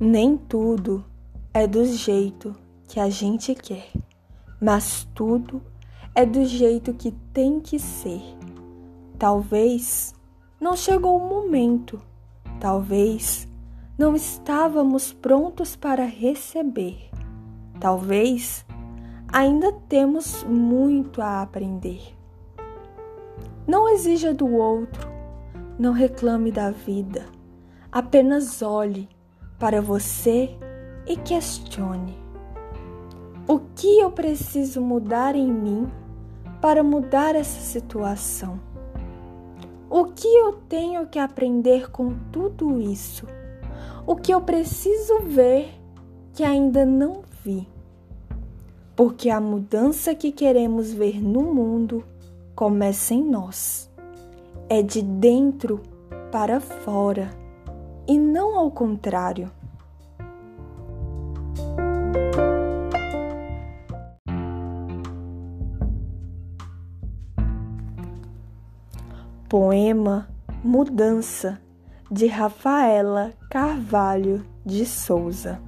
Nem tudo é do jeito que a gente quer, mas tudo é do jeito que tem que ser. Talvez não chegou o momento, talvez não estávamos prontos para receber, talvez ainda temos muito a aprender. Não exija do outro, não reclame da vida, apenas olhe para você e questione: o que eu preciso mudar em mim para mudar essa situação? O que eu tenho que aprender com tudo isso? O que eu preciso ver que ainda não vi? Porque a mudança que queremos ver no mundo começa em nós. É de dentro para fora e não ao contrário. Poema Mudança de Rafaela Carvalho de Souza